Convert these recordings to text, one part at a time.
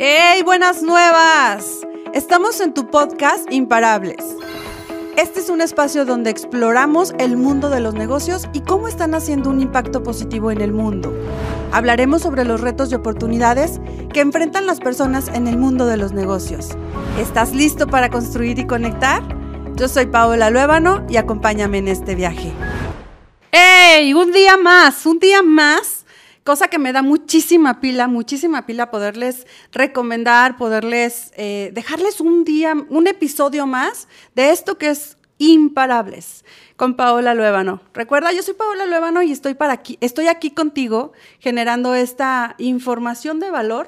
¡Hey, buenas nuevas! Estamos en tu podcast Imparables. Este es un espacio donde exploramos el mundo de los negocios y cómo están haciendo un impacto positivo en el mundo. Hablaremos sobre los retos y oportunidades que enfrentan las personas en el mundo de los negocios. ¿Estás listo para construir y conectar? Yo soy Paola Luébano y acompáñame en este viaje. ¡Hey! Un día más, un día más cosa que me da muchísima pila, muchísima pila poderles recomendar, poderles eh, dejarles un día, un episodio más de esto que es imparables con Paola Luébano. Recuerda, yo soy Paola Luébano y estoy, para aquí, estoy aquí contigo generando esta información de valor.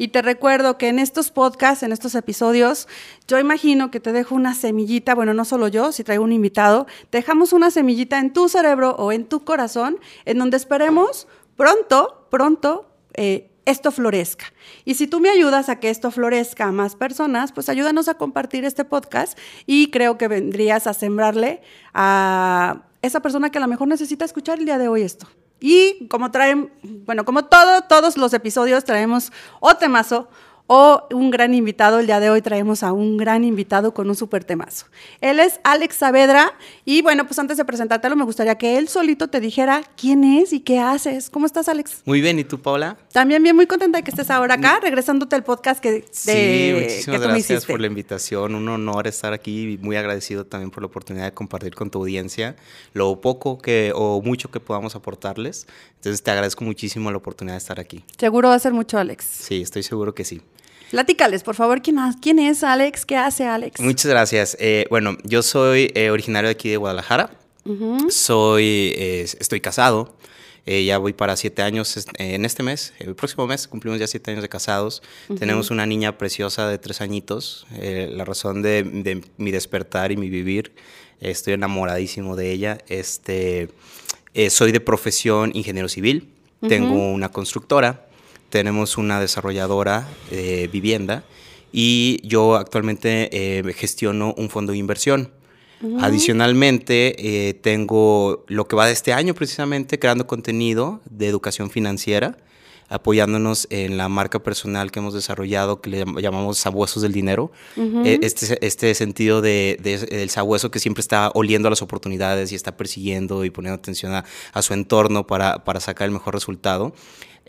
Y te recuerdo que en estos podcasts, en estos episodios, yo imagino que te dejo una semillita, bueno, no solo yo, si traigo un invitado, dejamos una semillita en tu cerebro o en tu corazón, en donde esperemos pronto, pronto, eh, esto florezca. Y si tú me ayudas a que esto florezca a más personas, pues ayúdanos a compartir este podcast y creo que vendrías a sembrarle a esa persona que a lo mejor necesita escuchar el día de hoy esto. Y como traen, bueno, como todo, todos los episodios traemos o temazo o un gran invitado. El día de hoy traemos a un gran invitado con un súper temazo. Él es Alex Saavedra y bueno, pues antes de presentártelo me gustaría que él solito te dijera quién es y qué haces. ¿Cómo estás, Alex? Muy bien, ¿y tú, Paula? También bien, muy contenta de que estés ahora acá, regresándote al podcast que, de, sí, muchísimas gracias por la invitación. Un honor estar aquí y muy agradecido también por la oportunidad de compartir con tu audiencia lo poco que o mucho que podamos aportarles. Entonces te agradezco muchísimo la oportunidad de estar aquí. Seguro va a ser mucho, Alex. Sí, estoy seguro que sí. Platícales, por favor, ¿quién, quién es Alex? ¿Qué hace Alex? Muchas gracias. Eh, bueno, yo soy eh, originario de aquí de Guadalajara. Soy, eh, estoy casado. ya voy para siete años en este mes. El próximo mes cumplimos ya siete años de casados. Tenemos una niña preciosa de tres añitos. la razón de, mi despertar y mi vivir. estoy enamoradísimo de ella. Este, soy de profesión ingeniero civil. Tengo una constructora tenemos una desarrolladora de vivienda y yo actualmente eh, gestiono un fondo de inversión. Adicionalmente, eh, tengo lo que va de este año precisamente creando contenido de educación financiera, apoyándonos en la marca personal que hemos desarrollado que le llamamos sabuesos del dinero. Eh, este, este sentido de, del sabueso que siempre está oliendo a las oportunidades y está persiguiendo y poniendo atención a, a su entorno para, para sacar el mejor resultado.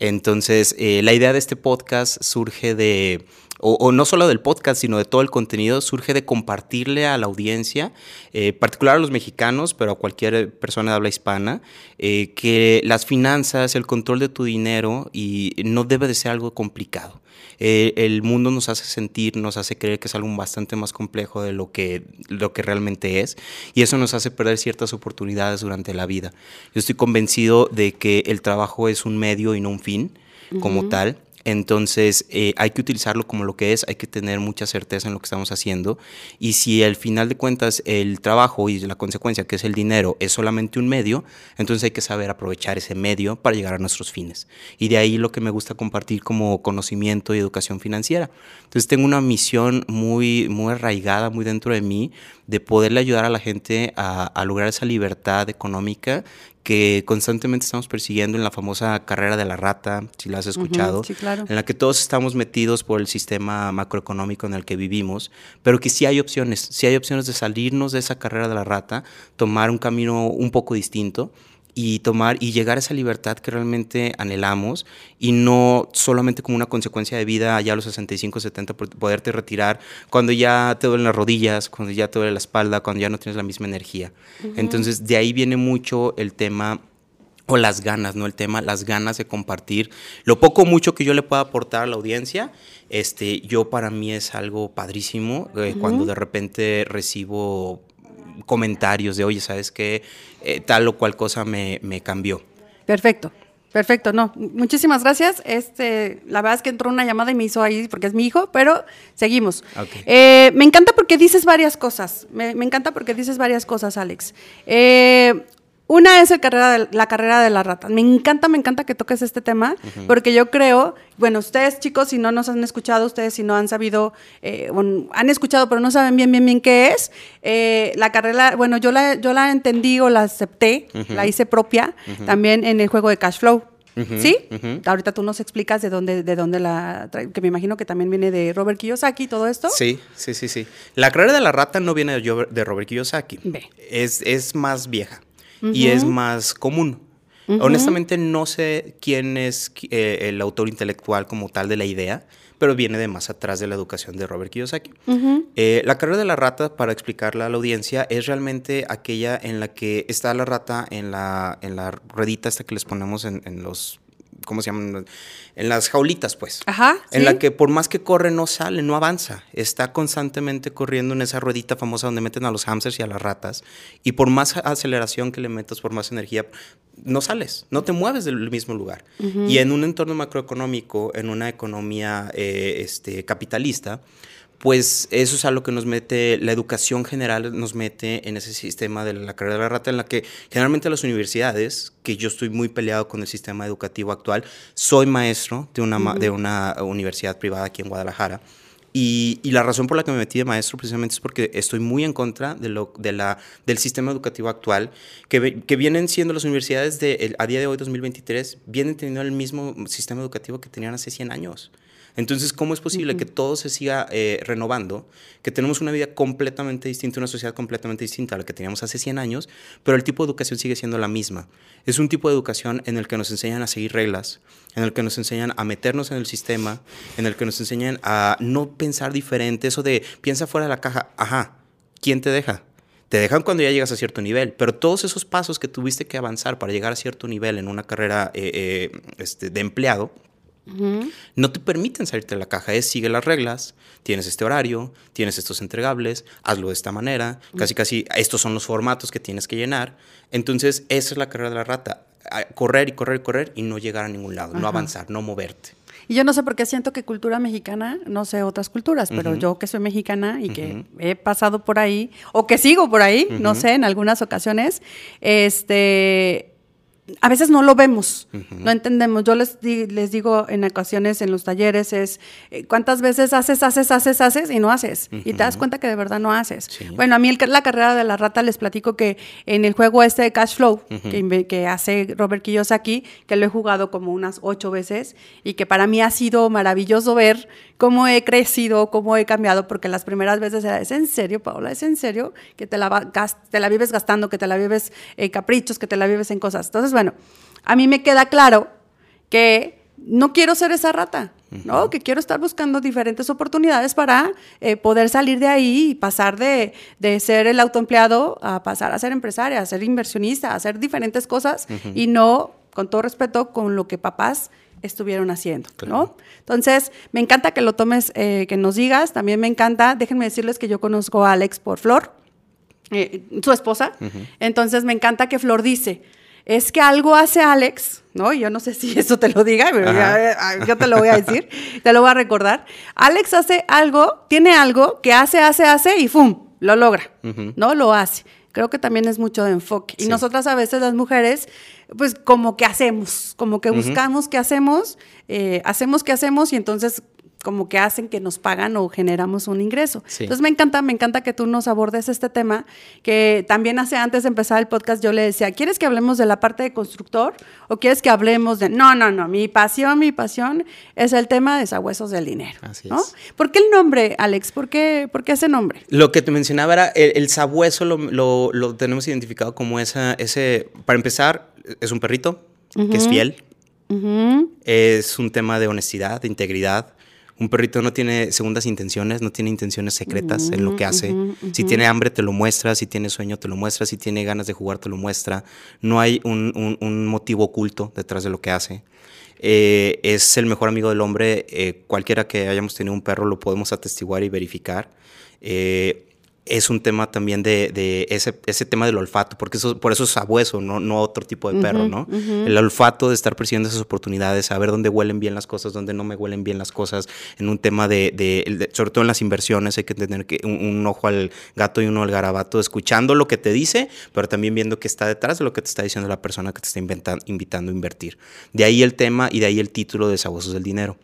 Entonces, eh, la idea de este podcast surge de, o, no solo del podcast, sino de todo el contenido, surge de compartirle a la audiencia, eh, particular a los mexicanos, pero a cualquier persona de habla hispana, eh, que las finanzas, el control de tu dinero y no debe de ser algo complicado. Eh, el mundo nos hace sentir, nos hace creer que es algo bastante más complejo de lo que, lo que realmente es y eso nos hace perder ciertas oportunidades durante la vida. Yo estoy convencido de que el trabajo es un medio y no un fin como tal entonces eh, hay que utilizarlo como lo que es, hay que tener mucha certeza en lo que estamos haciendo y si al final de cuentas el trabajo y la consecuencia que es el dinero es solamente un medio, entonces hay que saber aprovechar ese medio para llegar a nuestros fines. Y de ahí lo que me gusta compartir como conocimiento y educación financiera. Entonces tengo una misión muy, muy arraigada, muy dentro de mí, de poderle ayudar a la gente a, a lograr esa libertad económica que constantemente estamos persiguiendo en la famosa carrera de la rata, si la has escuchado, en la que todos estamos metidos por el sistema macroeconómico en el que vivimos, pero que sí hay opciones, sí hay opciones de salirnos de esa carrera de la rata, tomar un camino un poco distinto y tomar y llegar a esa libertad que realmente anhelamos y no solamente como una consecuencia de vida allá a los 65, 70 poderte retirar cuando ya te duelen las rodillas, cuando ya te duele la espalda, cuando ya no tienes la misma energía. Entonces de ahí viene mucho el tema o las ganas, no el tema, las ganas de compartir lo poco o mucho que yo le pueda aportar a la audiencia. Este, yo para mí es algo padrísimo eh, cuando de repente recibo comentarios de, oye, ¿sabes qué? Eh, tal o cual cosa me, cambió. Perfecto. Perfecto, no, muchísimas gracias. Este, la verdad es que entró una llamada y me hizo ahí porque es mi hijo, pero seguimos. Eh, me encanta porque dices varias cosas. Me, encanta porque dices varias cosas, Alex. Eh, una es el carrera la carrera de la rata. Me encanta, me encanta que toques este tema, porque yo creo, bueno, ustedes chicos, si no nos han escuchado, ustedes si no han sabido, eh, han escuchado, pero no saben bien, bien, bien qué es, eh, la carrera, bueno, yo la, yo la entendí o la acepté, la hice propia, también en el juego de Cash Flow. ¿Sí? Ahorita tú nos explicas de dónde, de dónde la que me imagino que también viene de Robert Kiyosaki todo esto. Sí, sí, sí, sí. La carrera de la rata no viene de, Robert Kiyosaki. Es, es más vieja y es más común. Honestamente no sé quién es eh, el autor intelectual como tal de la idea, pero viene de más atrás de la educación de Robert Kiyosaki. Eh, la carrera de la rata, para explicarla a la audiencia, es realmente aquella en la que está la rata en la, en la ruedita esta que les ponemos en, en los ¿cómo se llaman? En las jaulitas, pues. Ajá. En la que por más que corre no sale, no avanza. Está constantemente corriendo en esa ruedita famosa donde meten a los hamsters y a las ratas. Y por más aceleración que le metas, por más energía, no sales, no te mueves del mismo lugar. Y en un entorno macroeconómico, en una economía eh, este, capitalista, pues eso es algo que nos mete, la educación general nos mete en ese sistema de la carrera de la rata, en la que generalmente las universidades, que yo estoy muy peleado con el sistema educativo actual, soy maestro de una, de una universidad privada aquí en Guadalajara. Y, la razón por la que me metí de maestro precisamente es porque estoy muy en contra de lo, de la, del sistema educativo actual, que, que vienen siendo las universidades de, a día de hoy, 2023, vienen teniendo el mismo sistema educativo que tenían hace 100 años. Entonces, ¿cómo es posible que todo se siga eh, renovando? Que tenemos una vida completamente distinta, una sociedad completamente distinta a la que teníamos hace 100 años, pero el tipo de educación sigue siendo la misma. Es un tipo de educación en el que nos enseñan a seguir reglas, en el que nos enseñan a meternos en el sistema, en el que nos enseñan a no pensar diferente, eso de piensa fuera de la caja, ajá, ¿quién te deja? Te dejan cuando ya llegas a cierto nivel, pero todos esos pasos que tuviste que avanzar para llegar a cierto nivel en una carrera eh, eh, este, de empleado, no te permiten salirte de la caja, es sigue las reglas, tienes este horario, tienes estos entregables, hazlo de esta manera, casi casi estos son los formatos que tienes que llenar. Entonces, esa es la carrera de la rata, correr y correr y correr y no llegar a ningún lado, no avanzar, no moverte. Y yo no sé por qué siento que cultura mexicana, no sé otras culturas, pero yo que soy mexicana y que he pasado por ahí, o que sigo por ahí, no sé, en algunas ocasiones, este, a veces no lo vemos, no entendemos. Yo les, les digo en ocasiones en los talleres es, eh, ¿cuántas veces haces, haces, haces, haces y no haces? Y te das cuenta que de verdad no haces. Bueno, a mí el, la carrera de la rata les platico que en el juego este de Cash Flow, que, que, hace Robert Kiyosaki, que lo he jugado como unas ocho veces y que para mí ha sido maravilloso ver cómo he crecido, cómo he cambiado, porque las primeras veces era, ¿es en serio, Paola? ¿Es en serio? Que te la, te la vives gastando, que te la vives en caprichos, que te la vives en cosas. Entonces, bueno, a mí me queda claro que no quiero ser esa rata, ¿no? Que quiero estar buscando diferentes oportunidades para eh, poder salir de ahí y pasar de, ser el autoempleado a pasar a ser empresaria, a ser inversionista, a hacer diferentes cosas y no, con todo respeto, con lo que papás estuvieron haciendo, ¿no? Entonces, me encanta que lo tomes, eh, que nos digas, también me encanta, déjenme decirles que yo conozco a Alex por Flor, eh, su esposa, entonces me encanta que Flor dice, es que algo hace Alex, ¿no? Yo no sé si eso te lo diga, pero yo te lo voy a decir, te lo voy a recordar. Alex hace algo, tiene algo que hace, hace, hace y ¡fum! Lo logra, ¿no? Lo hace creo que también es mucho de enfoque. Y nosotras a veces las mujeres, pues como que hacemos, como que buscamos qué hacemos, eh, hacemos qué hacemos y entonces como que hacen que nos pagan o generamos un ingreso. Entonces me encanta, me encanta que tú nos abordes este tema, que también hace antes de empezar el podcast yo le decía, ¿quieres que hablemos de la parte de constructor o quieres que hablemos de... No, no, no, mi pasión, mi pasión es el tema de sabuesos del dinero. Así es. ¿Por qué el nombre, Alex? ¿Por qué, por qué ese nombre? Lo que te mencionaba era, el, sabueso lo, lo, tenemos identificado como esa, ese, para empezar, es un perrito que es fiel. Es un tema de honestidad, de integridad un perrito no tiene segundas intenciones, no tiene intenciones secretas en lo que hace. Si tiene hambre, te lo muestra. Si tiene sueño, te lo muestra. Si tiene ganas de jugar, te lo muestra. No hay un, motivo oculto detrás de lo que hace. Eh, es el mejor amigo del hombre. Eh, cualquiera que hayamos tenido un perro lo podemos atestiguar y verificar. Eh, es un tema también de, ese, ese, tema del olfato, porque eso, por eso es sabueso, no, no otro tipo de perro, ¿no? El olfato de estar persiguiendo esas oportunidades, saber dónde huelen bien las cosas, dónde no me huelen bien las cosas, en un tema de, sobre todo en las inversiones, hay que tener que un, ojo al gato y uno al garabato, escuchando lo que te dice, pero también viendo qué está detrás de lo que te está diciendo la persona que te está invitando a invertir. De ahí el tema y de ahí el título de Sabuesos del Dinero.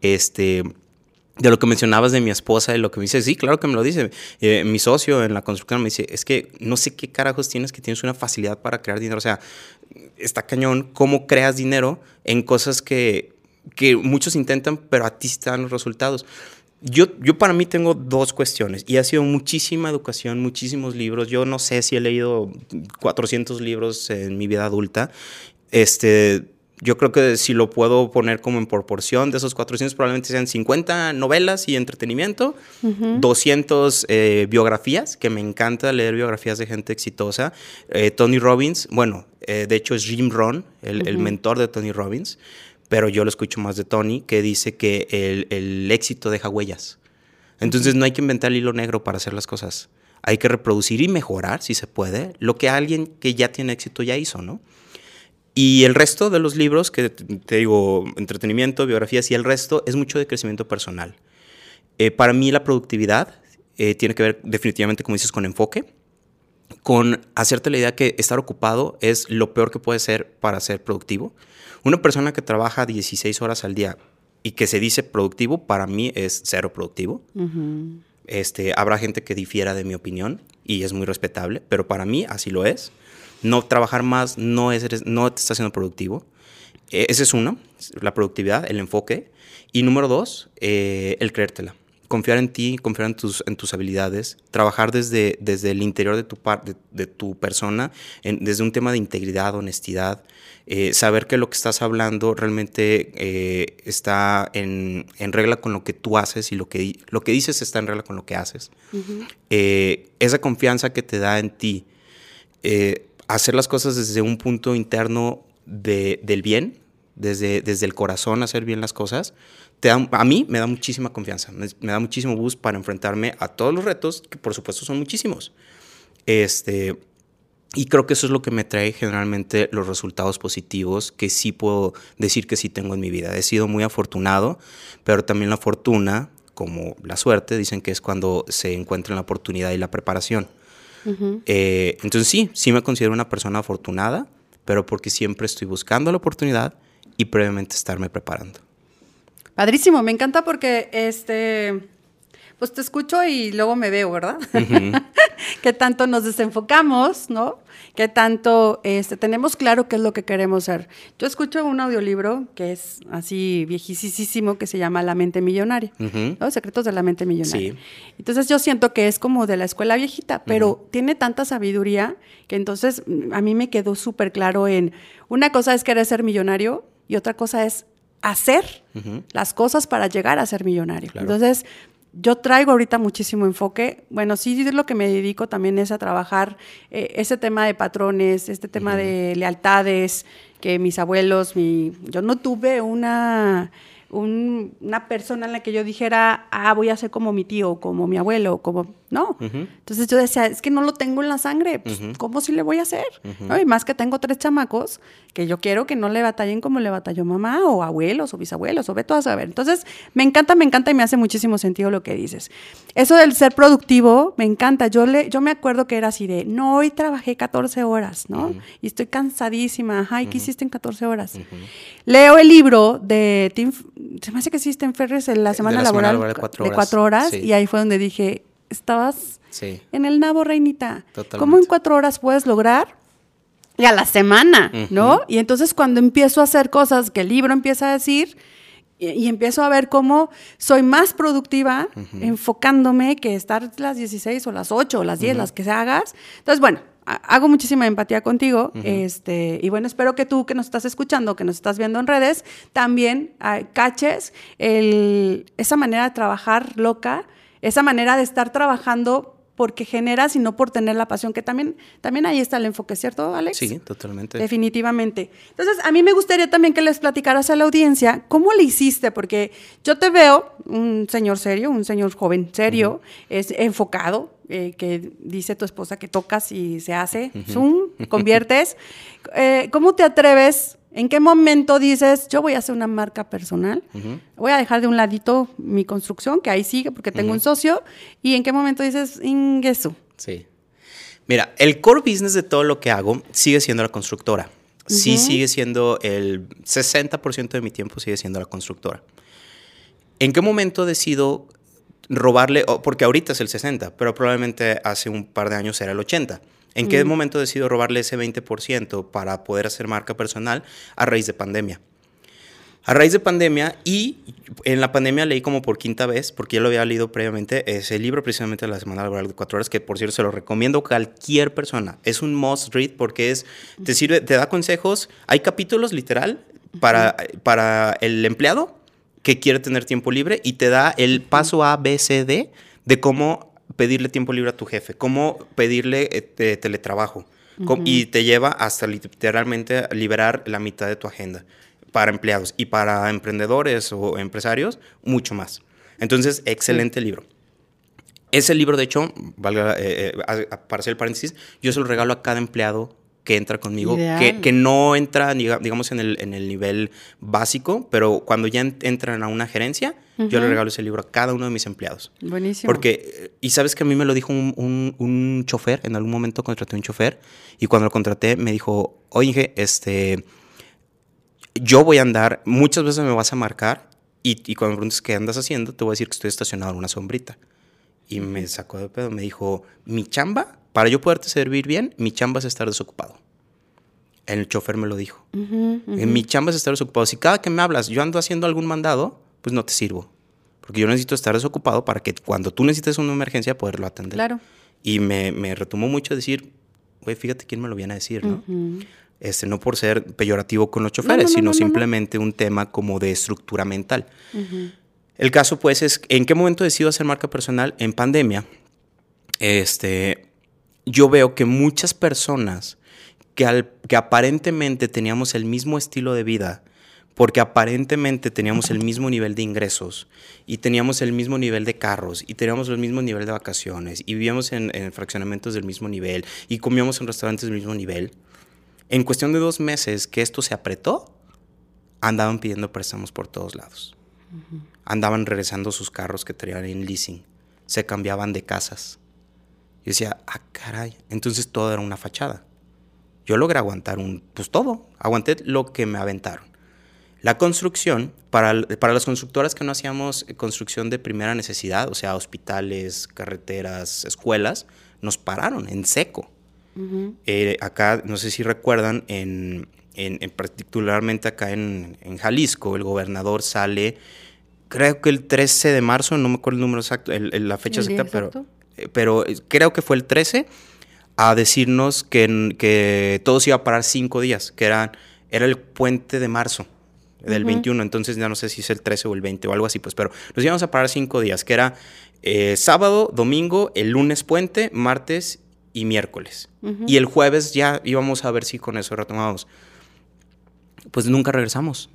Este de lo que mencionabas de mi esposa y lo que me dice, sí, claro que me lo dice. Eh, mi socio en la construcción me dice, es que no sé qué carajos tienes que tienes una facilidad para crear dinero. O sea, está cañón cómo creas dinero en cosas que, que muchos intentan, pero a ti están los resultados. Yo, yo para mí tengo dos cuestiones y ha sido muchísima educación, muchísimos libros. Yo no sé si he leído 400 libros en mi vida adulta. Este, yo creo que si lo puedo poner como en proporción de esos 400, probablemente sean 50 novelas y entretenimiento, 200 eh, biografías, que me encanta leer biografías de gente exitosa. Eh, Tony Robbins, bueno, eh, de hecho es Jim Rohn, el, mentor de Tony Robbins, pero yo lo escucho más de Tony, que dice que el, el éxito deja huellas. Entonces no hay que inventar el hilo negro para hacer las cosas. Hay que reproducir y mejorar, si se puede, lo que alguien que ya tiene éxito ya hizo, ¿no? Y el resto de los libros, que te digo, entretenimiento, biografías y el resto, es mucho de crecimiento personal. Eh, para mí la productividad eh, tiene que ver definitivamente, como dices, con enfoque, con hacerte la idea que estar ocupado es lo peor que puede ser para ser productivo. Una persona que trabaja 16 horas al día y que se dice productivo, para mí es cero productivo. este, habrá gente que difiera de mi opinión y es muy respetable, pero para mí así lo es. No trabajar más no, es, no te está haciendo productivo. E, ese es uno, la productividad, el enfoque. Y número dos, eh, el creértela. Confiar en ti, confiar en tus, en tus habilidades, trabajar desde, desde el interior de tu, de, de tu persona, desde un tema de integridad, honestidad, eh, saber que lo que estás hablando realmente eh, está en, en, regla con lo que tú haces y lo que, lo que dices está en regla con lo que haces. esa confianza que te da en ti hacer las cosas desde un punto interno de, del bien, desde, desde el corazón hacer bien las cosas, te a mí me da muchísima confianza, me, da muchísimo boost para enfrentarme a todos los retos, que por supuesto son muchísimos. Este, y creo que eso es lo que me trae generalmente los resultados positivos que sí puedo decir que sí tengo en mi vida. He sido muy afortunado, pero también la fortuna, como la suerte, dicen que es cuando se encuentra la oportunidad y la preparación. Eh, entonces sí, sí me considero una persona afortunada, pero porque siempre estoy buscando la oportunidad y previamente estarme preparando. Padrísimo, me encanta porque este pues te escucho y luego me veo, ¿verdad? que tanto nos desenfocamos, ¿no? Que tanto este, tenemos claro qué es lo que queremos ser. Yo escucho un audiolibro que es así viejísimo que se llama La mente millonaria, ¿no? Secretos de la mente millonaria. Sí. Entonces yo siento que es como de la escuela viejita, pero tiene tanta sabiduría que entonces mm, a mí me quedó súper claro en una cosa es querer ser millonario y otra cosa es hacer las cosas para llegar a ser millonario. Entonces, yo traigo ahorita muchísimo enfoque. Bueno, sí, es lo que me dedico también es a trabajar eh, ese tema de patrones, este tema de lealtades, que mis abuelos, mi, yo no tuve una una persona en la que yo dijera, ah, voy a ser como mi tío, como mi abuelo, como... No. Entonces yo decía, es que no lo tengo en la sangre, pues, ¿cómo sí le voy a hacer? Y más que tengo tres chamacos que yo quiero que no le batallen como le batalló mamá o abuelos o bisabuelos o ve todo a saber. Entonces me encanta, me encanta y me hace muchísimo sentido lo que dices. Eso del ser productivo, me encanta. Yo, le, yo me acuerdo que era así de, no, hoy trabajé 14 horas, ¿no? Y estoy cansadísima. Ay, ¿qué hiciste en 14 horas? Leo el libro de Tim se me hace que existe en Ferres en la semana, laboral, de cuatro horas, y ahí fue donde dije, estabas en el nabo, reinita. ¿Cómo en cuatro horas puedes lograr? Y a la semana, ¿no? Y entonces cuando empiezo a hacer cosas que el libro empieza a decir, y, empiezo a ver cómo soy más productiva enfocándome que estar las 16 o las 8 o las 10, las que se hagas. Entonces, bueno, hago muchísima empatía contigo. este, y bueno, espero que tú que nos estás escuchando, que nos estás viendo en redes, también ah, caches el, esa manera de trabajar loca, esa manera de estar trabajando porque generas y no por tener la pasión, que también, también ahí está el enfoque, ¿cierto, Alex? Sí, totalmente. Definitivamente. Entonces, a mí me gustaría también que les platicaras a la audiencia cómo le hiciste, porque yo te veo un señor serio, un señor joven serio, es enfocado, eh, que dice tu esposa que tocas y se hace, zoom, conviertes. Eh, ¿Cómo te atreves? ¿En qué momento dices, yo voy a hacer una marca personal? Voy a dejar de un ladito mi construcción, que ahí sigue porque tengo un socio. ¿Y en qué momento dices, ingreso? Sí. Mira, el core business de todo lo que hago sigue siendo la constructora. Sí sigue siendo el 60% de mi tiempo sigue siendo la constructora. ¿En qué momento decido robarle? Porque ahorita es el 60, pero probablemente hace un par de años era el 80. ¿En qué momento decido robarle ese 20% para poder hacer marca personal a raíz de pandemia? A raíz de pandemia y en la pandemia leí como por quinta vez, porque ya lo había leído previamente, ese libro precisamente de la Semana Laboral de Cuatro Horas, que por cierto se lo recomiendo a cualquier persona. Es un must read porque es, te sirve, te da consejos. Hay capítulos literal para, para el empleado que quiere tener tiempo libre y te da el paso A, B, C, D de cómo pedirle tiempo libre a tu jefe, cómo pedirle eh, teletrabajo. Y te lleva hasta literalmente liberar la mitad de tu agenda para empleados y para emprendedores o empresarios, mucho más. Entonces, excelente libro. Ese libro, de hecho, valga, eh, eh, para hacer el paréntesis, yo se lo regalo a cada empleado que entra conmigo, que, que, no entra, digamos, en el, en el nivel básico, pero cuando ya entran a una gerencia, yo le regalo ese libro a cada uno de mis empleados. Buenísimo. Porque, y sabes que a mí me lo dijo un, un, un chofer, en algún momento contraté un chofer, y cuando lo contraté me dijo, oye, este, yo voy a andar, muchas veces me vas a marcar, y, y cuando me preguntes qué andas haciendo, te voy a decir que estoy estacionado en una sombrita. Y me sacó de pedo, me dijo, mi chamba para yo poderte servir bien, mi chamba es estar desocupado. El chofer me lo dijo. En mi chamba es estar desocupado. Si cada que me hablas yo ando haciendo algún mandado, pues no te sirvo. Porque yo necesito estar desocupado para que cuando tú necesites una emergencia poderlo atender. Claro. Y me, me retomó mucho decir, güey, fíjate quién me lo viene a decir, ¿no? este, no por ser peyorativo con los choferes, sino simplemente un tema como de estructura mental. El caso, pues, es en qué momento decido hacer marca personal en pandemia. Este, yo veo que muchas personas que, al, que aparentemente teníamos el mismo estilo de vida, porque aparentemente teníamos el mismo nivel de ingresos y teníamos el mismo nivel de carros y teníamos el mismo nivel de vacaciones y vivíamos en, fraccionamientos del mismo nivel y comíamos en restaurantes del mismo nivel, en cuestión de dos meses que esto se apretó, andaban pidiendo préstamos por todos lados. Andaban regresando sus carros que traían en leasing, se cambiaban de casas y decía, ah, caray, entonces todo era una fachada. Yo logré aguantar un, pues todo, aguanté lo que me aventaron. La construcción, para, para las constructoras que no hacíamos construcción de primera necesidad, o sea, hospitales, carreteras, escuelas, nos pararon en seco. Eh, acá, no sé si recuerdan, en, en, particularmente acá en, en, Jalisco, el gobernador sale, creo que el 13 de marzo, no me acuerdo el número exacto, la fecha exacta, pero eh, pero creo que fue el 13, a decirnos que, que todo se iba a parar cinco días, que era, era el puente de marzo del 21, entonces ya no sé si es el 13 o el 20 o algo así, pues, pero nos íbamos a parar cinco días, que era eh, sábado, domingo, el lunes puente, martes y miércoles. Y el jueves ya íbamos a ver si con eso retomamos. Pues nunca regresamos.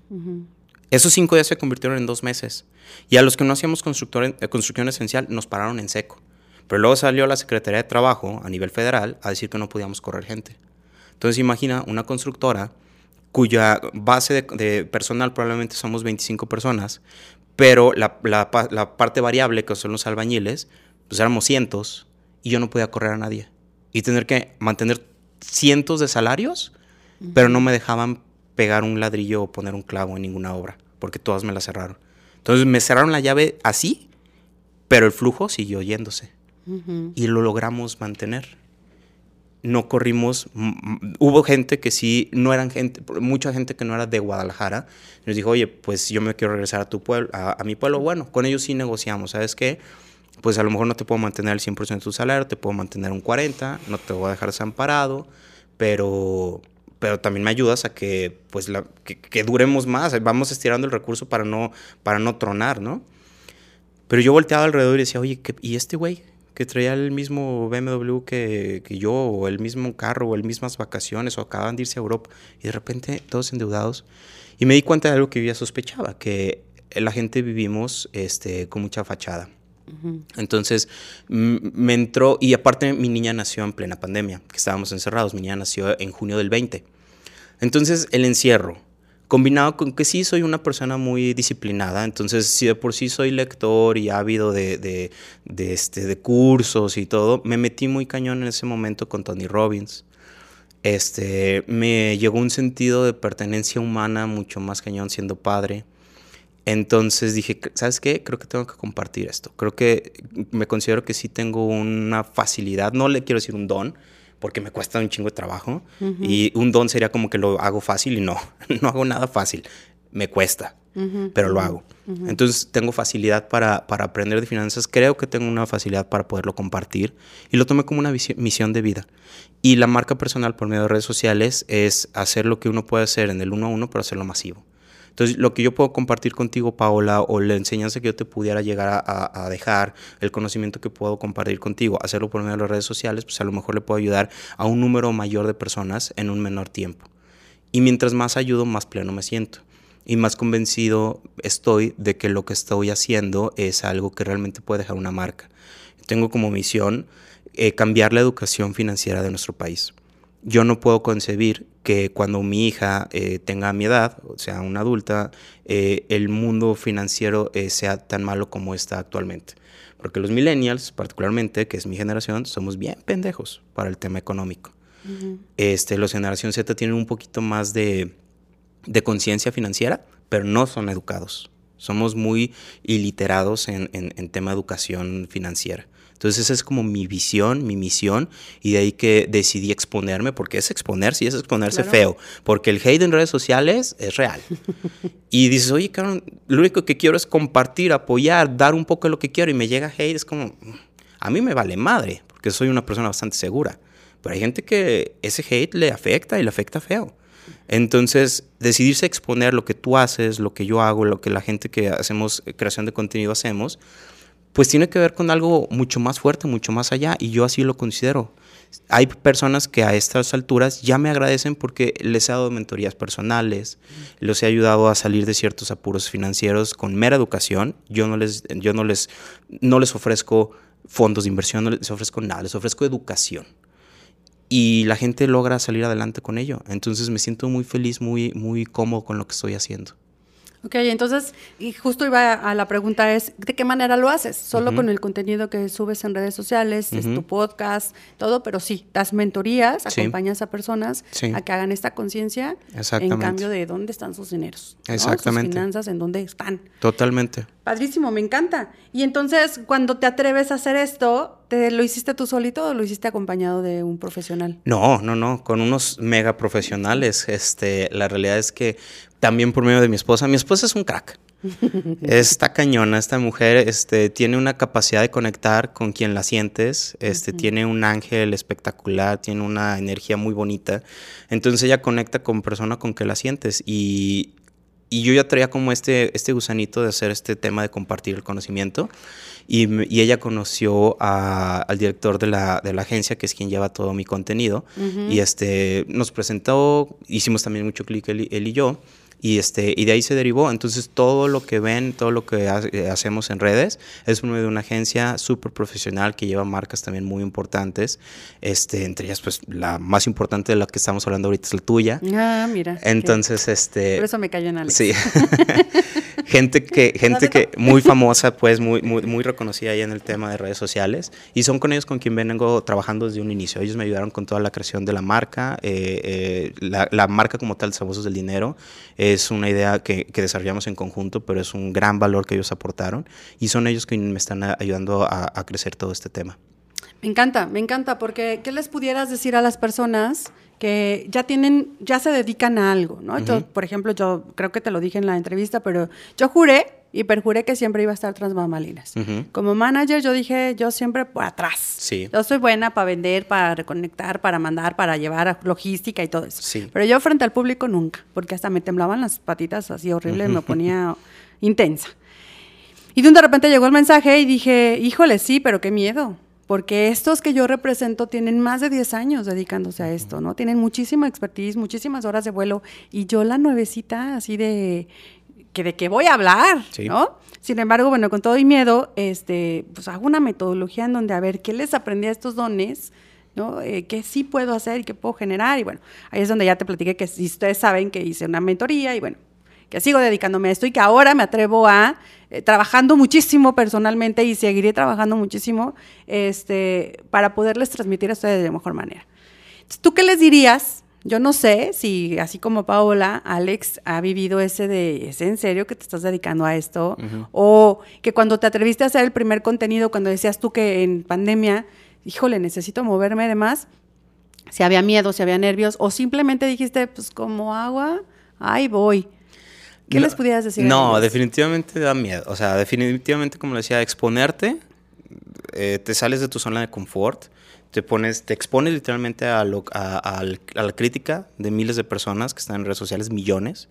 Esos cinco días se convirtieron en dos meses. Y a los que no hacíamos eh, construcción esencial nos pararon en seco. Pero luego salió la Secretaría de Trabajo a nivel federal a decir que no podíamos correr gente. Entonces imagina una constructora cuya base de, personal probablemente somos 25 personas, pero la, parte variable, que son los albañiles, pues éramos cientos y yo no podía correr a nadie. Y tener que mantener cientos de salarios, pero no me dejaban pegar un ladrillo o poner un clavo en ninguna obra, porque todas me la cerraron. Entonces me cerraron la llave así, pero el flujo siguió yéndose y lo logramos mantener. No corrimos, hubo gente que sí, no eran gente, mucha gente que no era de Guadalajara, nos dijo, oye, pues yo me quiero regresar a tu pueblo, a, mi pueblo, bueno, con ellos sí negociamos, ¿sabes qué? Pues a lo mejor no te puedo mantener el 100% de tu salario, te puedo mantener un 40%, no te voy a dejar desamparado, pero, pero también me ayudas a que, pues, la, que, duremos más, vamos estirando el recurso para no, para no tronar, ¿no? Pero yo volteaba alrededor y decía, oye, ¿y este güey? Que traía el mismo BMW que, que, yo, o el mismo carro, o el mismas vacaciones, o acaban de irse a Europa, y de repente todos endeudados. Y me di cuenta de algo que yo ya sospechaba, que la gente vivimos este, con mucha fachada. Entonces me entró, y aparte mi niña nació en plena pandemia, que estábamos encerrados, mi niña nació en junio del 20. Entonces el encierro, combinado con que sí soy una persona muy disciplinada, entonces si de por sí soy lector y ávido de, de, este, de cursos y todo, me metí muy cañón en ese momento con Tony Robbins. Este, me llegó un sentido de pertenencia humana mucho más cañón siendo padre. Entonces dije, ¿sabes qué? Creo que tengo que compartir esto. Creo que me considero que sí tengo una facilidad, no le quiero decir un don, porque me cuesta un chingo de trabajo. Y un don sería como que lo hago fácil y no, no hago nada fácil. Me cuesta, pero lo hago. Entonces tengo facilidad para, para, aprender de finanzas. Creo que tengo una facilidad para poderlo compartir. Y lo tomé como una misión de vida. Y la marca personal por medio de redes sociales es hacer lo que uno puede hacer en el uno a uno, pero hacerlo masivo. Entonces, lo que yo puedo compartir contigo, Paola, o la enseñanza que yo te pudiera llegar a, dejar, el conocimiento que puedo compartir contigo, hacerlo por medio de las redes sociales, pues a lo mejor le puedo ayudar a un número mayor de personas en un menor tiempo. Y mientras más ayudo, más pleno me siento. Y más convencido estoy de que lo que estoy haciendo es algo que realmente puede dejar una marca. Tengo como misión eh, cambiar la educación financiera de nuestro país. Yo no puedo concebir que cuando mi hija eh, tenga mi edad, o sea, una adulta, eh, el mundo financiero eh, sea tan malo como está actualmente. Porque los millennials, particularmente, que es mi generación, somos bien pendejos para el tema económico. este, los generación Z tienen un poquito más de, de conciencia financiera, pero no son educados. Somos muy iliterados en, en, en tema de educación financiera. Entonces esa es como mi visión, mi misión, y de ahí que decidí exponerme, porque es exponer, sí es exponerse feo, porque el hate en redes sociales es real. y dices, oye, cabrón, lo único que quiero es compartir, apoyar, dar un poco de lo que quiero, y me llega hate, es como, a mí me vale madre, porque soy una persona bastante segura. Pero hay gente que ese hate le afecta y le afecta feo. Entonces, decidirse exponer lo que tú haces, lo que yo hago, lo que la gente que hacemos creación de contenido hacemos, pues tiene que ver con algo mucho más fuerte, mucho más allá, y yo así lo considero. Hay personas que a estas alturas ya me agradecen porque les he dado mentorías personales, los he ayudado a salir de ciertos apuros financieros con mera educación. Yo no les, yo no les, no les ofrezco fondos de inversión, no les ofrezco nada, les ofrezco educación. Y la gente logra salir adelante con ello. Entonces me siento muy feliz, muy, muy cómodo con lo que estoy haciendo. Ok, entonces, y justo iba a la pregunta es, ¿de qué manera lo haces? Solo con el contenido que subes en redes sociales, es tu podcast, todo, pero sí, das mentorías, acompañas a personas a que hagan esta conciencia en cambio de dónde están sus dineros. Exactamente. Sus finanzas, en dónde están. Totalmente. Padrísimo, me encanta. Y entonces, cuando te atreves a hacer esto, ¿te lo hiciste tú solito o lo hiciste acompañado de un profesional? No, no, no, con unos mega profesionales. Este, la realidad es que también por medio de mi esposa. Mi esposa es un crack. Esta cañona, esta mujer, este, tiene una capacidad de conectar con quien la sientes, este, tiene un ángel espectacular, tiene una energía muy bonita. Entonces ella conecta con persona con que la sientes y, y yo ya traía como este, este gusanito de hacer este tema de compartir el conocimiento. Y, y ella conoció al director de la, de la, agencia, que es quien lleva todo mi contenido. Y este, nos presentó, hicimos también mucho clic él, él, y yo y, este, y de ahí se derivó. Entonces todo lo que ven, todo lo que eh, hacemos en redes es uno de una agencia súper profesional que lleva marcas también muy importantes. Este, entre ellas, pues la más importante de la que estamos hablando ahorita es la tuya. Ah, mira. Entonces, este... Por eso me cayó en Alex. Sí. gente que, gente que muy famosa, pues muy, muy, muy reconocida ahí en el tema de redes sociales. Y son con ellos con quien vengo trabajando desde un inicio. Ellos me ayudaron con toda la creación de la marca, eh, eh, la, la, marca como tal, Sabosos del Dinero es una idea que, desarrollamos en conjunto, pero es un gran valor que ellos aportaron y son ellos que me están ayudando a, crecer todo este tema. Me encanta, me encanta, porque ¿qué les pudieras decir a las personas que ya tienen, ya se dedican a algo, ¿no? por ejemplo, yo creo que te lo dije en la entrevista, pero yo juré y perjuré que siempre iba a estar tras mamalinas. Como manager, yo dije, yo siempre por atrás. Sí. Yo soy buena para vender, para reconectar, para mandar, para llevar logística y todo eso. Sí. Pero yo frente al público nunca, porque hasta me temblaban las patitas así horrible, me ponía intensa. Y de repente llegó el mensaje y dije, híjole, sí, pero qué miedo. Porque estos que yo represento tienen más de 10 años dedicándose a esto, ¿no? Tienen muchísima expertise, muchísimas horas de vuelo. Y yo la nuevecita, así de que de qué voy a hablar, ¿no? Sin embargo, bueno, con todo y miedo, este, pues hago una metodología en donde a ver qué les aprendí a estos dones, ¿no? Eh, qué sí puedo hacer y qué puedo generar. Y bueno, ahí es donde ya te platiqué que si ustedes saben que hice una mentoría y bueno, que sigo dedicándome a esto y que ahora me atrevo a, eh, trabajando muchísimo personalmente y seguiré trabajando muchísimo este, para poderles transmitir a ustedes de mejor manera. ¿Tú qué les dirías Yo no sé si, así como Paola, Alex ha vivido ese de, ¿es en serio que te estás dedicando a esto? O que cuando te atreviste a hacer el primer contenido, cuando decías tú que en pandemia, híjole, necesito moverme además, si había miedo, si había nervios, o simplemente dijiste, pues como agua, ahí voy. ¿Qué les pudieras decir? No, definitivamente da miedo. O sea, definitivamente, como decía, exponerte, eh, te sales de tu zona de confort te pones, te expones literalmente a, a, la crítica de miles de personas que están en redes sociales, millones.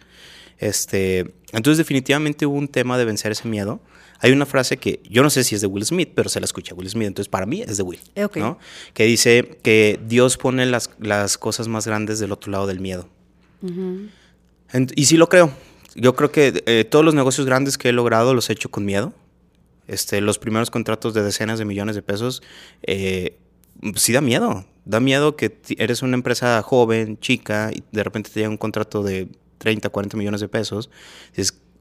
Este, entonces definitivamente hubo un tema de vencer ese miedo. Hay una frase que yo no sé si es de Will Smith, pero se la escucha Will Smith, entonces para mí es de Will, ¿no? Que dice que Dios pone las, las, cosas más grandes del otro lado del miedo. y sí lo creo. Yo creo que eh, todos los negocios grandes que he logrado los he hecho con miedo. Este, los primeros contratos de decenas de millones de pesos, eh, sí da miedo. Da miedo que eres una empresa joven, chica, y de repente te llega un contrato de 30, 40 millones de pesos.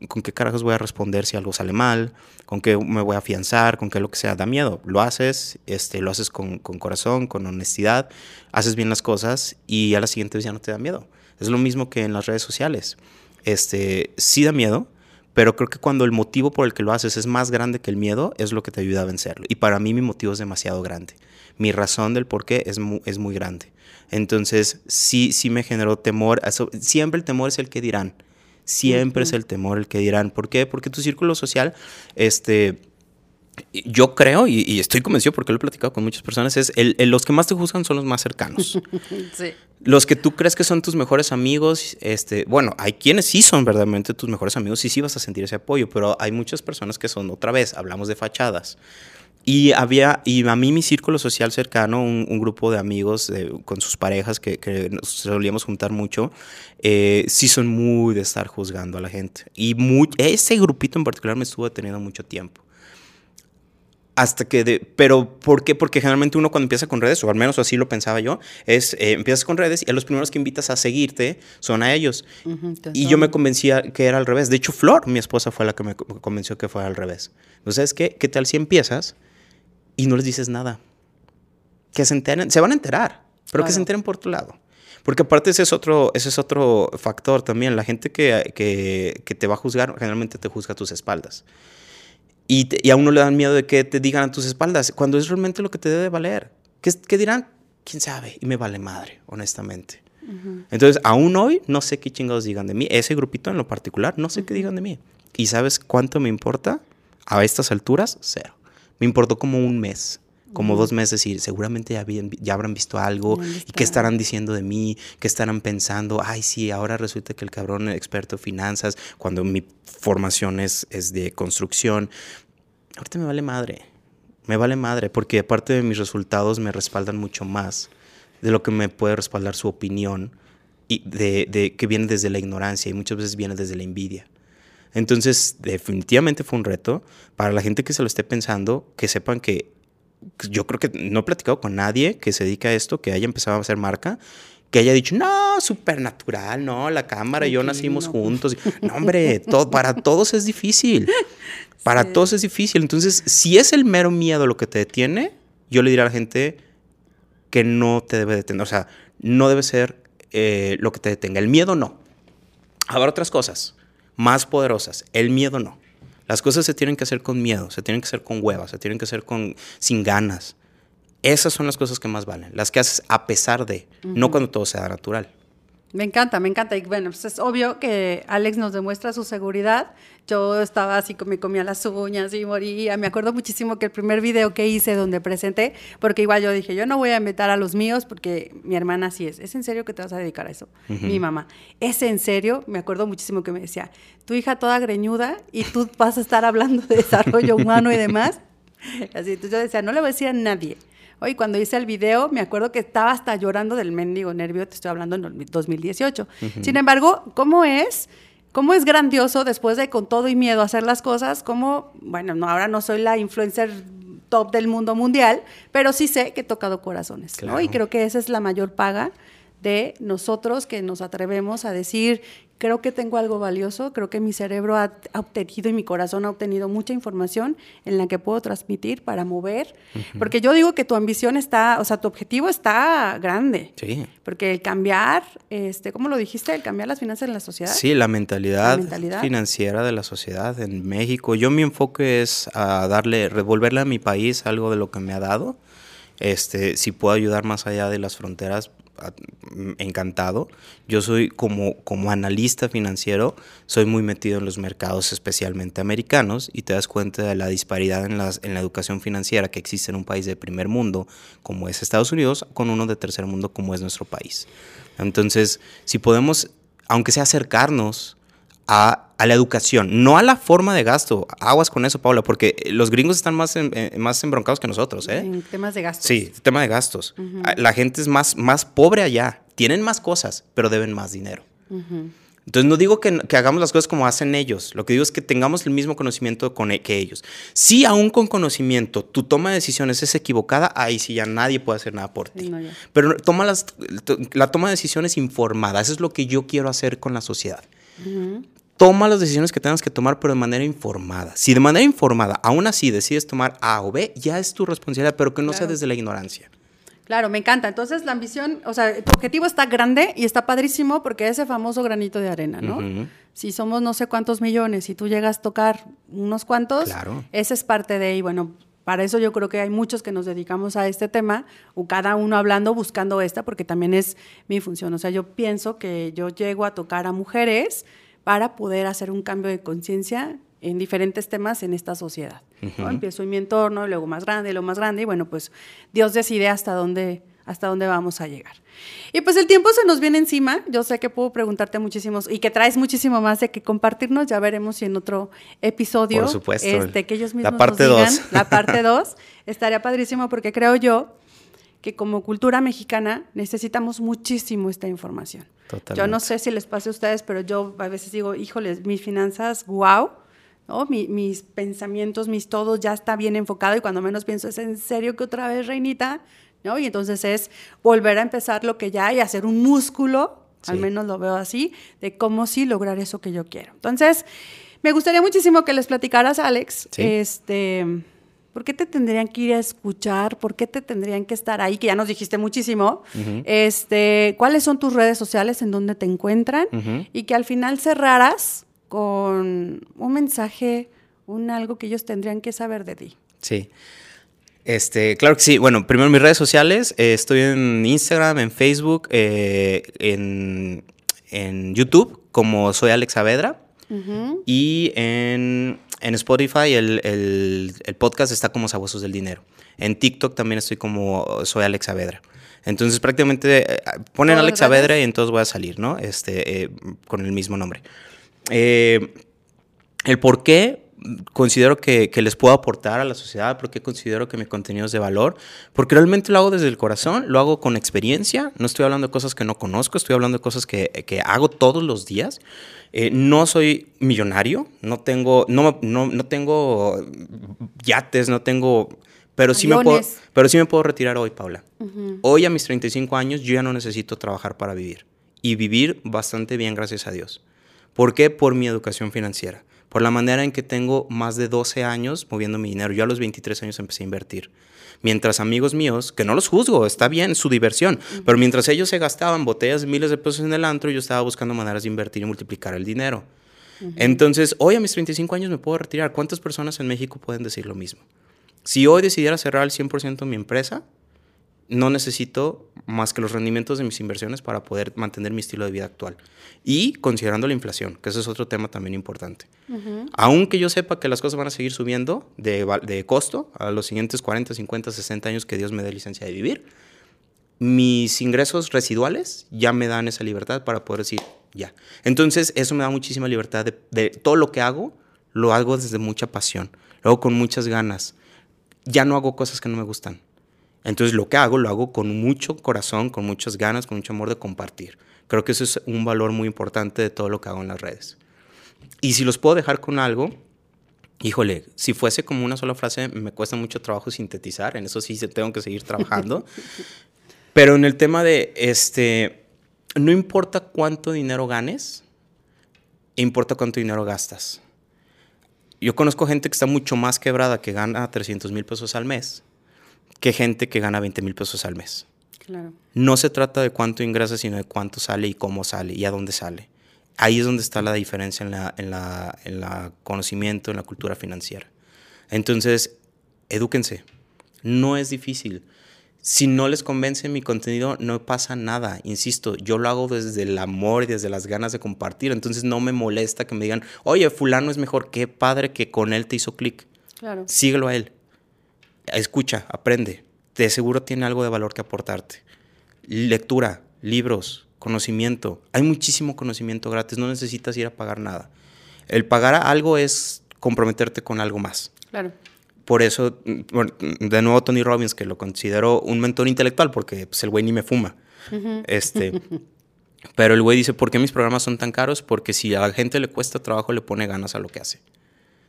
¿con qué carajos voy a responder si algo sale mal? ¿Con qué me voy a afianzar? ¿Con qué lo que sea? Da miedo. Lo haces, este, lo haces con, con corazón, con honestidad, haces bien las cosas y a la siguiente vez ya no te da miedo. Es lo mismo que en las redes sociales. Este, sí da miedo, pero creo que cuando el motivo por el que lo haces es más grande que el miedo, es lo que te ayuda a vencerlo. Y para mí mi motivo es demasiado grande mi razón del por qué es muy, es muy grande. Entonces, sí, sí me generó temor. Siempre el temor es el que dirán. Siempre es el temor el que dirán. ¿Por qué? Porque tu círculo social, este, yo creo, y, estoy convencido porque lo he platicado con muchas personas, es el, los que más te juzgan son los más cercanos. sí. Los que tú crees que son tus mejores amigos, este, bueno, hay quienes sí son verdaderamente tus mejores amigos y sí vas a sentir ese apoyo, pero hay muchas personas que son otra vez, hablamos de fachadas. Y había, y a mí mi círculo social cercano, un, grupo de amigos con sus parejas que, que, nos solíamos juntar mucho, eh, sí son muy de estar juzgando a la gente. Y ese grupito en particular me estuvo deteniendo mucho tiempo. Hasta que, de, pero ¿por qué? Porque generalmente uno cuando empieza con redes, o al menos así lo pensaba yo, es eh, empiezas con redes y a los primeros que invitas a seguirte son a ellos. y yo me convencía que era al revés. De hecho, Flor, mi esposa, fue la que me convenció que fuera al revés. Entonces, ¿qué? ¿Qué tal si empiezas? y no les dices nada. Que se enteren, se van a enterar, pero que se enteren por tu lado. Porque aparte ese es otro, ese es otro factor también. La gente que, que, que te va a juzgar generalmente te juzga a tus espaldas. Y, y, a uno le dan miedo de que te digan a tus espaldas, cuando es realmente lo que te debe valer. ¿Qué, qué dirán? ¿Quién sabe? Y me vale madre, honestamente. Entonces, aún hoy no sé qué chingados digan de mí. Ese grupito en lo particular, no sé qué digan de mí. ¿Y sabes cuánto me importa? A estas alturas, cero. Me importó como un mes, como dos meses y seguramente ya, ya habrán visto algo y qué estarán diciendo de mí, qué estarán pensando, ay sí, ahora resulta que el cabrón experto en finanzas, cuando mi formación es, es de construcción, ahorita me vale madre, me vale madre, porque aparte de mis resultados me respaldan mucho más de lo que me puede respaldar su opinión y de, de que viene desde la ignorancia y muchas veces viene desde la envidia. Entonces, definitivamente fue un reto. Para la gente que se lo esté pensando, que sepan que yo creo que no he platicado con nadie que se dedica a esto, que haya empezado a hacer marca, que haya dicho, no, súper natural, no, la cámara y yo nacimos juntos. No, hombre, todo, para todos es difícil. Para todos es difícil. Entonces, si es el mero miedo lo que te detiene, yo le diré a la gente que no te debe detener. O sea, no debe ser eh, lo que te detenga. El miedo no. Habrá otras cosas más poderosas. El miedo no. Las cosas se tienen que hacer con miedo, se tienen que hacer con huevas, se tienen que hacer con, sin ganas. Esas son las cosas que más valen, las que haces a pesar de, no cuando todo sea natural. Me encanta, me encanta. Y bueno, pues es obvio que Alex nos demuestra su seguridad. Yo estaba así, me comía las uñas y moría. Me acuerdo muchísimo que el primer video que hice donde presenté, porque igual yo dije, yo no voy a invitar a los míos porque mi hermana sí es. ¿Es en serio que te vas a dedicar a eso? Mi mamá. ¿Es en serio? Me acuerdo muchísimo que me decía, tu hija toda greñuda y tú vas a estar hablando de desarrollo humano y demás. Así, entonces yo decía, no le voy a decir a nadie. Hoy cuando hice el video, me acuerdo que estaba hasta llorando del mendigo nervio, te estoy hablando en 2018. Sin embargo, ¿cómo es? ¿Cómo es grandioso después de con todo y miedo hacer las cosas? ¿Cómo, bueno, no, ahora no soy la influencer top del mundo mundial, pero sí sé que he tocado corazones, ¿no? Y creo que esa es la mayor paga de nosotros que nos atrevemos a decir creo que tengo algo valioso, creo que mi cerebro ha, obtenido y mi corazón ha obtenido mucha información en la que puedo transmitir para mover, porque yo digo que tu ambición está, o sea, tu objetivo está grande. Sí. Porque el cambiar, este, ¿cómo lo dijiste? El cambiar las finanzas en la sociedad. Sí, la mentalidad, financiera de la sociedad en México. Yo mi enfoque es a darle, revolverle a mi país algo de lo que me ha dado. Este, si puedo ayudar más allá de las fronteras, encantado. Yo soy como, como analista financiero, soy muy metido en los mercados especialmente americanos y te das cuenta de la disparidad en, las, en la educación financiera que existe en un país de primer mundo como es Estados Unidos con uno de tercer mundo como es nuestro país. Entonces, si podemos, aunque sea acercarnos a, la educación, no a la forma de gasto. Aguas con eso, Paula, porque los gringos están más, más embroncados que nosotros. ¿eh? En temas de gastos. Sí, tema de gastos. La gente es más, más pobre allá. Tienen más cosas, pero deben más dinero. Entonces no digo que, hagamos las cosas como hacen ellos, lo que digo es que tengamos el mismo conocimiento con, e, que ellos. Si aún con conocimiento tu toma de decisiones es equivocada, ahí sí ya nadie puede hacer nada por ti. Pero toma las, la toma de decisiones informada, eso es lo que yo quiero hacer con la sociedad toma las decisiones que tengas que tomar, pero de manera informada. Si de manera informada, aún así decides tomar A o B, ya es tu responsabilidad, pero que no sea desde la ignorancia. Claro, me encanta. Entonces, la ambición, o sea, tu objetivo está grande y está padrísimo porque ese famoso granito de arena, ¿no? Si somos no sé cuántos millones y tú llegas a tocar unos cuantos, claro. ese es parte de, y bueno, para eso yo creo que hay muchos que nos dedicamos a este tema, o cada uno hablando, buscando esta, porque también es mi función. O sea, yo pienso que yo llego a tocar a mujeres para poder hacer un cambio de conciencia en diferentes temas en esta sociedad. Empiezo en mi entorno, luego más grande, luego más grande, y bueno, pues Dios decide hasta dónde, hasta dónde vamos a llegar. Y pues el tiempo se nos viene encima, yo sé que puedo preguntarte muchísimos y que traes muchísimo más de que compartirnos, ya veremos si en otro episodio, Por supuesto, este, que ellos mismos la parte nos digan, la parte 2, estaría padrísimo porque creo yo que como cultura mexicana necesitamos muchísimo esta información. Yo no sé si les pase a ustedes, pero yo a veces digo, híjoles, mis finanzas, wow, ¿no? mis pensamientos, mis todos ya está bien enfocado y cuando menos pienso es en serio que otra vez, reinita, ¿no? Y entonces es volver a empezar lo que ya hay, hacer un músculo, al menos lo veo así, de cómo sí lograr eso que yo quiero. Entonces, me gustaría muchísimo que les platicaras, Alex, este ¿Por qué te tendrían que ir a escuchar? ¿Por qué te tendrían que estar ahí? Que ya nos dijiste muchísimo. este, ¿Cuáles son tus redes sociales en donde te encuentran? Y que al final cerraras con un mensaje, un algo que ellos tendrían que saber de ti. Sí. Este, claro que sí. Bueno, primero mis redes sociales. Eh, estoy en Instagram, en Facebook, eh, en, YouTube, como soy Alex Saavedra. Y en en Spotify el, podcast está como Sabuesos del Dinero. En TikTok también estoy como Soy Alex Saavedra. Entonces prácticamente eh, ponen Alex Saavedra y entonces voy a salir, ¿no? Este, eh, con el mismo nombre. Eh, el por qué considero que, les puedo aportar a la sociedad, por qué considero que mi contenido es de valor, porque realmente lo hago desde el corazón, lo hago con experiencia, no estoy hablando de cosas que no conozco, estoy hablando de cosas que, que hago todos los días. Eh, no soy millonario, no tengo, no, no, no tengo yates, no tengo... Pero sí, me puedo, pero sí me puedo retirar hoy, Paula. Hoy a mis 35 años yo ya no necesito trabajar para vivir. Y vivir bastante bien, gracias a Dios. ¿Por qué? Por mi educación financiera. Por la manera en que tengo más de 12 años moviendo mi dinero. Yo a los 23 años empecé a invertir. Mientras amigos míos, que no los juzgo, está bien, su diversión, pero mientras ellos se gastaban botellas de miles de pesos en el antro, yo estaba buscando maneras de invertir y multiplicar el dinero. Entonces, hoy a mis 35 años me puedo retirar. ¿Cuántas personas en México pueden decir lo mismo? Si hoy decidiera cerrar al 100% mi empresa, no necesito más que los rendimientos de mis inversiones para poder mantener mi estilo de vida actual. Y considerando la inflación, que ese es otro tema también importante. Aunque yo sepa que las cosas van a seguir subiendo de, de, costo a los siguientes 40, 50, 60 años que Dios me dé licencia de vivir, mis ingresos residuales ya me dan esa libertad para poder decir ya. Entonces, eso me da muchísima libertad de, de todo lo que hago, lo hago desde mucha pasión, lo hago con muchas ganas. Ya no hago cosas que no me gustan entonces lo que hago, lo hago con mucho corazón, con muchas ganas, con mucho amor de compartir. Creo que eso es un valor muy importante de todo lo que hago en las redes. Y si los puedo dejar con algo, híjole, si fuese como una sola frase, me cuesta mucho trabajo sintetizar, en eso sí tengo que seguir trabajando. Pero en el tema de, este, no importa cuánto dinero ganes, importa cuánto dinero gastas. Yo conozco gente que está mucho más quebrada, que gana 300 mil pesos al mes, que gente que gana 20 mil pesos al mes. Claro. No se trata de cuánto ingresa, sino de cuánto sale y cómo sale y a dónde sale. Ahí es donde está la diferencia en la, en la, en la conocimiento, en la cultura financiera. Entonces, edúquense. No es difícil. Si no les convence mi contenido, no pasa nada. Insisto, yo lo hago desde el amor y desde las ganas de compartir. Entonces no me molesta que me digan, oye, fulano es mejor. Qué padre que con él te hizo clic. Claro. Síguelo a él. Escucha, aprende. De seguro tiene algo de valor que aportarte. Lectura, libros, conocimiento. Hay muchísimo conocimiento gratis. No necesitas ir a pagar nada. El pagar algo es comprometerte con algo más. Claro. Por eso, de nuevo Tony Robbins, que lo considero un mentor intelectual, porque pues, el güey ni me fuma. este, pero el güey dice, ¿por qué mis programas son tan caros? Porque si a la gente le cuesta trabajo, le pone ganas a lo que hace.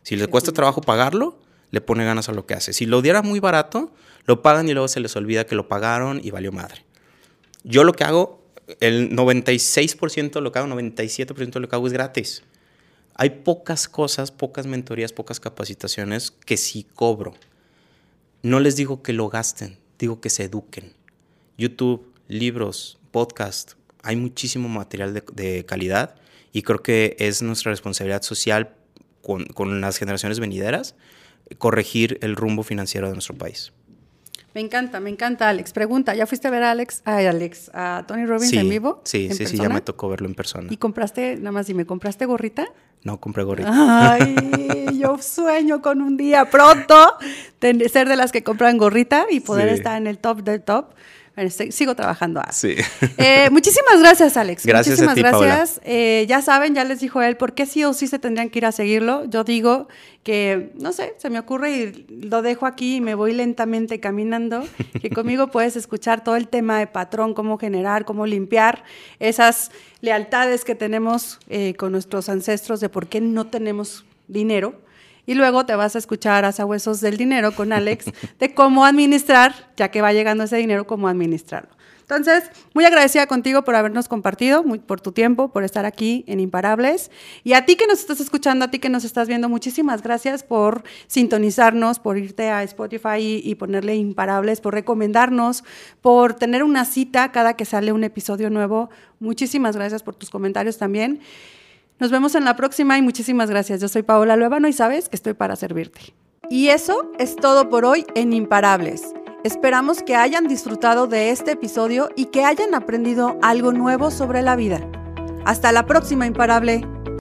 Si le cuesta trabajo pagarlo, le pone ganas a lo que hace. Si lo diera muy barato, lo pagan y luego se les olvida que lo pagaron y valió madre. Yo lo que hago, el 96% de lo que hago, 97% de lo que hago es gratis. Hay pocas cosas, pocas mentorías, pocas capacitaciones que sí cobro. No les digo que lo gasten, digo que se eduquen. YouTube, libros, podcast, hay muchísimo material de, calidad y creo que es nuestra responsabilidad social con, con las generaciones venideras corregir el rumbo financiero de nuestro país. Me encanta, me encanta, Alex. Pregunta, ¿ya fuiste a ver a Alex, a Alex, a Tony Robbins en vivo? Sí, sí, sí, ya me tocó verlo en persona. ¿Y compraste, nada más, y me compraste gorrita? No, compré gorrita. Ay, yo sueño con un día pronto ser de las que compran gorrita y poder estar en el top del top. Sigo trabajando. Sí. Eh, muchísimas gracias, Alex. Gracias muchísimas a ti, gracias. Eh, ya saben, ya les dijo él, ¿por qué sí o sí se tendrían que ir a seguirlo? Yo digo que, no sé, se me ocurre y lo dejo aquí y me voy lentamente caminando, que conmigo puedes escuchar todo el tema de patrón, cómo generar, cómo limpiar esas lealtades que tenemos eh, con nuestros ancestros de por qué no tenemos dinero y luego te vas a escuchar a Sabuesos del Dinero con Alex de cómo administrar, ya que va llegando ese dinero, cómo administrarlo. Entonces, muy agradecida contigo por habernos compartido, muy, por tu tiempo, por estar aquí en Imparables. Y a ti que nos estás escuchando, a ti que nos estás viendo, muchísimas gracias por sintonizarnos, por irte a Spotify y, y ponerle Imparables, por recomendarnos, por tener una cita cada que sale un episodio nuevo. Muchísimas gracias por tus comentarios también. Nos vemos en la próxima y muchísimas gracias. Yo soy Paola Luevano y sabes que estoy para servirte. Y eso es todo por hoy en Imparables. Esperamos que hayan disfrutado de este episodio y que hayan aprendido algo nuevo sobre la vida. Hasta la próxima, Imparable.